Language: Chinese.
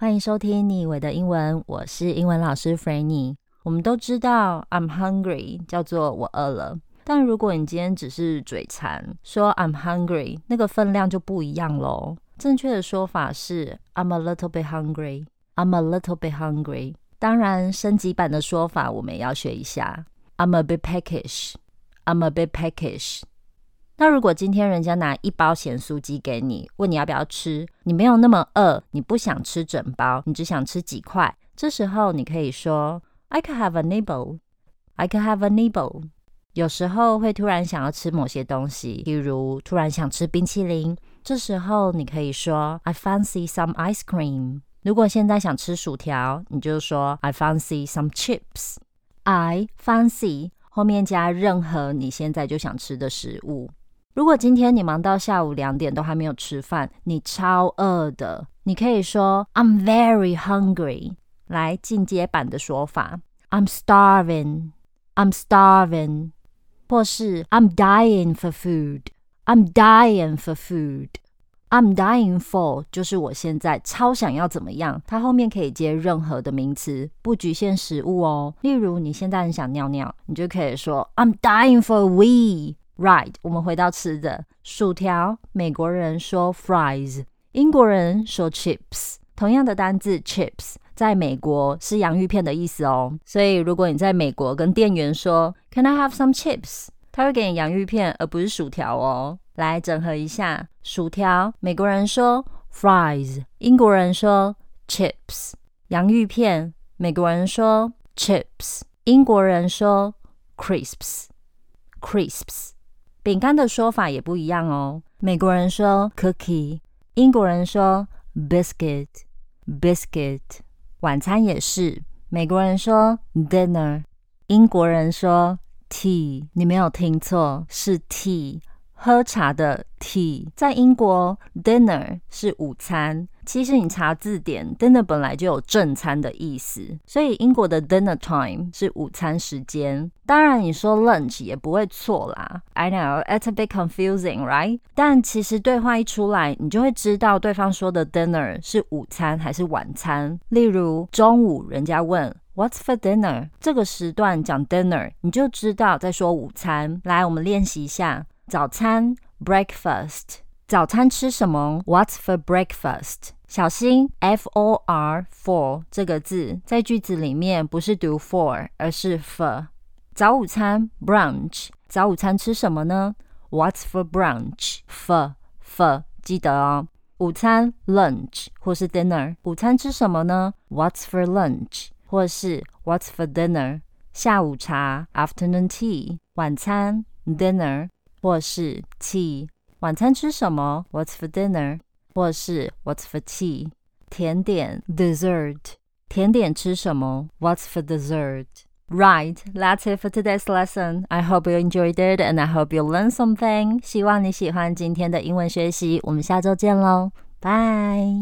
欢迎收听你以为的英文，我是英文老师 Franny。我们都知道 I'm hungry 叫做我饿了，但如果你今天只是嘴馋说 I'm hungry，那个分量就不一样喽。正确的说法是 I'm a little bit hungry。I'm a little bit hungry。当然，升级版的说法我们也要学一下。I'm a bit peckish。I'm a bit peckish。那如果今天人家拿一包咸酥鸡给你，问你要不要吃，你没有那么饿，你不想吃整包，你只想吃几块，这时候你可以说 I could have a nibble。I could have a nibble。有时候会突然想要吃某些东西，比如突然想吃冰淇淋，这时候你可以说 I fancy some ice cream。如果现在想吃薯条，你就说 I fancy some chips。I fancy 后面加任何你现在就想吃的食物。如果今天你忙到下午两点都还没有吃饭，你超饿的，你可以说 I'm very hungry。来进阶版的说法，I'm starving。I'm starving。或是 I'm dying for food。I'm dying for food。I'm dying for 就是我现在超想要怎么样，它后面可以接任何的名词，不局限食物哦。例如你现在很想尿尿，你就可以说 I'm dying for a wee。Right，我们回到吃的薯条，美国人说 fries，英国人说 chips。同样的单字 chips，在美国是洋芋片的意思哦。所以如果你在美国跟店员说 Can I have some chips？他会给你洋芋片，而不是薯条哦。来整合一下，薯条，美国人说 fries，英国人说 chips。洋芋片，美国人说 chips，英国人说 crisps。crisps。饼干的说法也不一样哦。美国人说 cookie，英国人说 biscuit。biscuit。晚餐也是，美国人说 dinner，英国人说 tea。你没有听错，是 tea。喝茶的 tea，在英国 dinner 是午餐。其实你查字典，dinner 本来就有正餐的意思，所以英国的 dinner time 是午餐时间。当然你说 lunch 也不会错啦。I know it's a bit confusing, right？但其实对话一出来，你就会知道对方说的 dinner 是午餐还是晚餐。例如中午人家问 What's for dinner？这个时段讲 dinner，你就知道在说午餐。来，我们练习一下。早餐 breakfast，早餐吃什么？What's for breakfast？小心 f o r for 这个字在句子里面不是读 for，而是 for。早午餐 brunch，早午餐吃什么呢？What's for brunch？for for 记得哦。午餐 lunch 或是 dinner，午餐吃什么呢？What's for lunch？或是 What's for dinner？下午茶 afternoon tea，晚餐 dinner。或是 tea，晚餐吃什么？What's for dinner？或是 What's for tea？甜点 dessert，甜点吃什么？What's for dessert？Right, that's it for today's lesson. I hope you enjoyed it and I hope you learn something. 希望你喜欢今天的英文学习。我们下周见喽，拜。